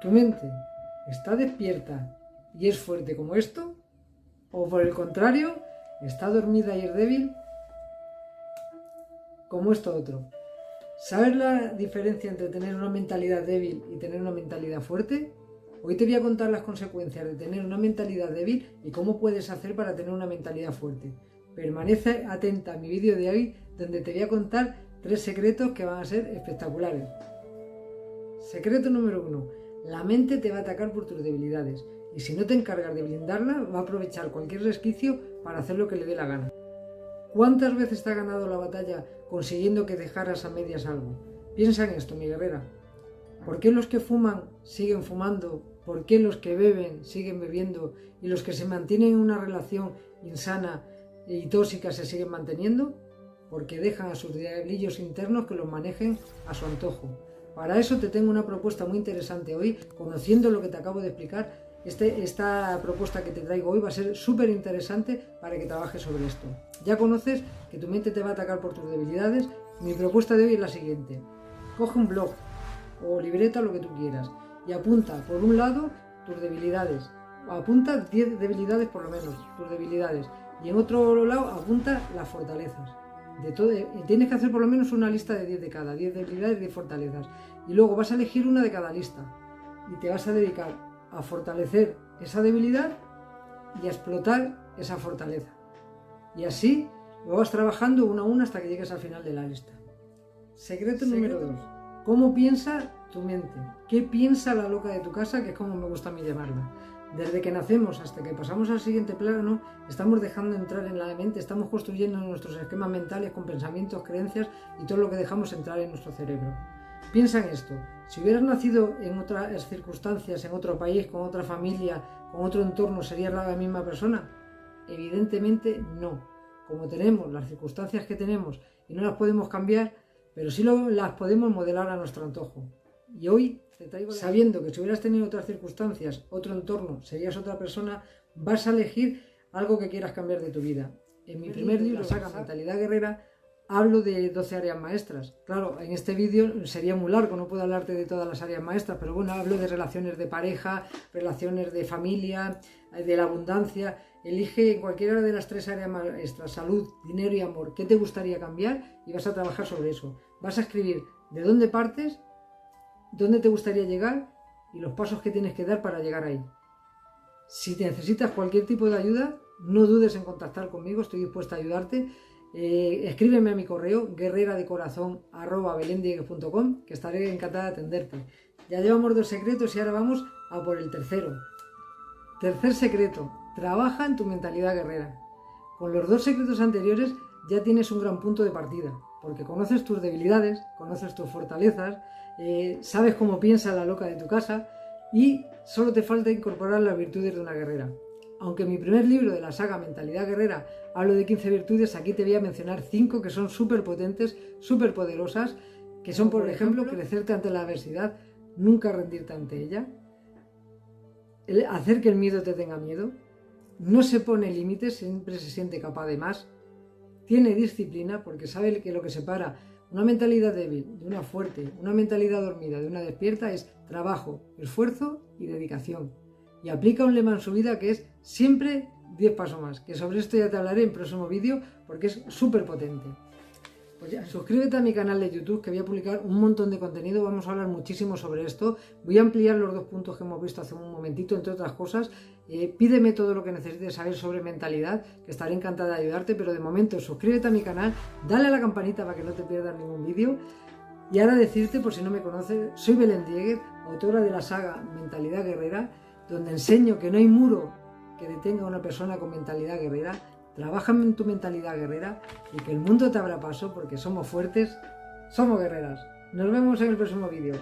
¿Tu mente está despierta y es fuerte como esto? ¿O por el contrario, está dormida y es débil como esto otro? ¿Sabes la diferencia entre tener una mentalidad débil y tener una mentalidad fuerte? Hoy te voy a contar las consecuencias de tener una mentalidad débil y cómo puedes hacer para tener una mentalidad fuerte. Permanece atenta a mi vídeo de hoy donde te voy a contar tres secretos que van a ser espectaculares. Secreto número uno. La mente te va a atacar por tus debilidades y si no te encargas de blindarla va a aprovechar cualquier resquicio para hacer lo que le dé la gana. ¿Cuántas veces te ha ganado la batalla consiguiendo que dejaras a medias algo? Piensa en esto, mi guerrera. ¿Por qué los que fuman siguen fumando? ¿Por qué los que beben siguen bebiendo? ¿Y los que se mantienen en una relación insana y tóxica se siguen manteniendo? Porque dejan a sus diablillos internos que los manejen a su antojo. Para eso te tengo una propuesta muy interesante hoy, conociendo lo que te acabo de explicar. Este, esta propuesta que te traigo hoy va a ser súper interesante para que trabajes sobre esto. Ya conoces que tu mente te va a atacar por tus debilidades. Mi propuesta de hoy es la siguiente. Coge un blog, o libreta, lo que tú quieras, y apunta por un lado tus debilidades, apunta 10 debilidades por lo menos, tus debilidades, y en otro lado apunta las fortalezas. De todo, y tienes que hacer por lo menos una lista de 10 de cada, 10 debilidades, 10 fortalezas. Y luego vas a elegir una de cada lista y te vas a dedicar a fortalecer esa debilidad y a explotar esa fortaleza. Y así lo vas trabajando uno a uno hasta que llegues al final de la lista. Secreto, número 2. ¿Cómo piensa tu mente? ¿Qué piensa la loca de tu casa? Que es como me gusta a mí llamarla. Desde que nacemos hasta que pasamos al siguiente plano, estamos dejando entrar en la mente, estamos construyendo nuestros esquemas mentales con pensamientos, creencias y todo lo que dejamos entrar en nuestro cerebro. Piensa en esto, si hubieras nacido en otras circunstancias, en otro país, con otra familia, con otro entorno, ¿serías la misma persona? Evidentemente no. Como tenemos las circunstancias que tenemos y no las podemos cambiar, pero sí las podemos modelar a nuestro antojo. Y hoy, sabiendo que si hubieras tenido otras circunstancias, otro entorno, serías otra persona, vas a elegir algo que quieras cambiar de tu vida. En mi primer libro, saga Mentalidad Guerrera, hablo de 12 áreas maestras. Claro, en este vídeo sería muy largo, no puedo hablarte de todas las áreas maestras, pero bueno, hablo de relaciones de pareja, relaciones de familia, de la abundancia. Elige en cualquiera de las tres áreas maestras, salud, dinero y amor, qué te gustaría cambiar y vas a trabajar sobre eso. Vas a escribir de dónde partes, dónde te gustaría llegar y los pasos que tienes que dar para llegar ahí. Si te necesitas cualquier tipo de ayuda, no dudes en contactar conmigo, estoy dispuesta a ayudarte. Eh, escríbeme a mi correo guerrera de corazón que estaré encantada de atenderte. Ya llevamos dos secretos y ahora vamos a por el tercero. Tercer secreto, trabaja en tu mentalidad guerrera. Con los dos secretos anteriores ya tienes un gran punto de partida, porque conoces tus debilidades, conoces tus fortalezas, eh, sabes cómo piensa la loca de tu casa y solo te falta incorporar las virtudes de una guerrera. Aunque en mi primer libro de la saga Mentalidad Guerrera hablo de 15 virtudes, aquí te voy a mencionar 5 que son súper potentes, súper poderosas, que son, por, ejemplo, crecerte ante la adversidad, nunca rendirte ante ella, hacer que el miedo te tenga miedo, no se pone límites, siempre se siente capaz de más, tiene disciplina porque sabe que lo que separa una mentalidad débil de una fuerte, una mentalidad dormida de una despierta es trabajo, esfuerzo y dedicación. Y aplica un lema en su vida que es siempre 10 pasos más, que sobre esto ya te hablaré en próximo vídeo porque es súper potente. Pues ya, suscríbete a mi canal de YouTube que voy a publicar un montón de contenido, vamos a hablar muchísimo sobre esto, voy a ampliar los dos puntos que hemos visto hace un momentito, entre otras cosas, eh, pídeme todo lo que necesites saber sobre mentalidad, que estaré encantada de ayudarte, pero de momento suscríbete a mi canal, dale a la campanita para que no te pierdas ningún vídeo, y ahora decirte, por si no me conoces, soy Belén Dieguez, autora de la saga Mentalidad Guerrera, donde enseño que no hay muro que detenga a una persona con mentalidad guerrera, Trabaja en tu mentalidad guerrera y que el mundo te abra paso porque somos fuertes, somos guerreras. Nos vemos en el próximo vídeo.